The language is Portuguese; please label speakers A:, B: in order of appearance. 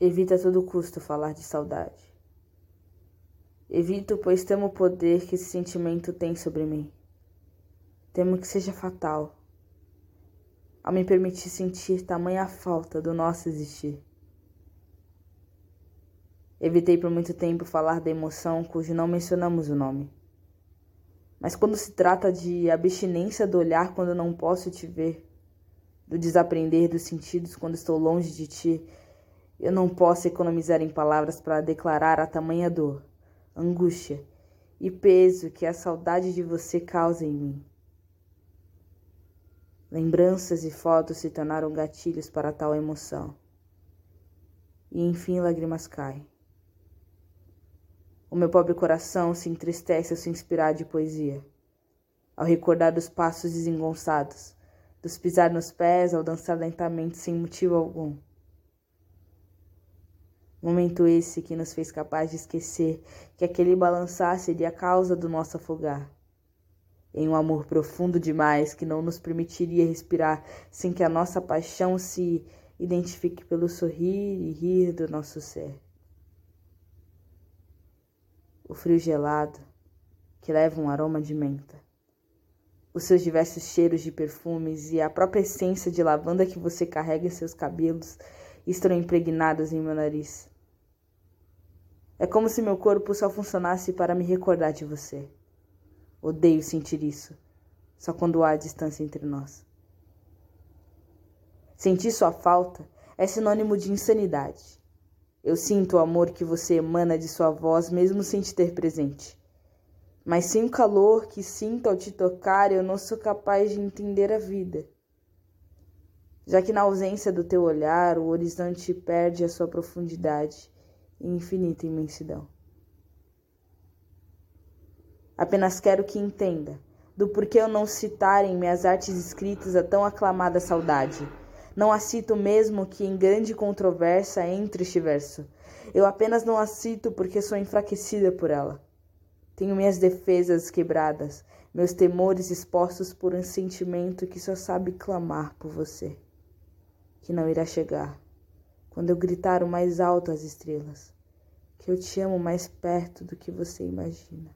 A: Evita a todo custo falar de saudade. Evito, pois temo o poder que esse sentimento tem sobre mim. Temo que seja fatal, ao me permitir sentir tamanha falta do nosso existir. Evitei por muito tempo falar da emoção cujo não mencionamos o nome. Mas quando se trata de abstinência do olhar quando não posso te ver, do desaprender dos sentidos quando estou longe de ti, eu não posso economizar em palavras para declarar a tamanha dor, angústia e peso que a saudade de você causa em mim. Lembranças e fotos se tornaram gatilhos para tal emoção. E enfim lágrimas caem. O meu pobre coração se entristece ao se inspirar de poesia, ao recordar dos passos desengonçados, dos pisar nos pés ao dançar lentamente sem motivo algum Momento esse que nos fez capaz de esquecer que aquele balançar seria a causa do nosso afogar. Em um amor profundo demais que não nos permitiria respirar sem que a nossa paixão se identifique pelo sorrir e rir do nosso ser. O frio gelado que leva um aroma de menta. Os seus diversos cheiros de perfumes e a própria essência de lavanda que você carrega em seus cabelos estão impregnados em meu nariz. É como se meu corpo só funcionasse para me recordar de você. Odeio sentir isso, só quando há distância entre nós. Sentir sua falta é sinônimo de insanidade. Eu sinto o amor que você emana de sua voz, mesmo sem te ter presente. Mas sem o calor que sinto ao te tocar, eu não sou capaz de entender a vida já que na ausência do teu olhar o horizonte perde a sua profundidade e infinita imensidão. Apenas quero que entenda do porquê eu não citar em minhas artes escritas a tão aclamada saudade. Não a cito mesmo que em grande controvérsia entre este verso. Eu apenas não a cito porque sou enfraquecida por ela. Tenho minhas defesas quebradas, meus temores expostos por um sentimento que só sabe clamar por você que não irá chegar. Quando eu gritar o mais alto às estrelas, que eu te amo mais perto do que você imagina.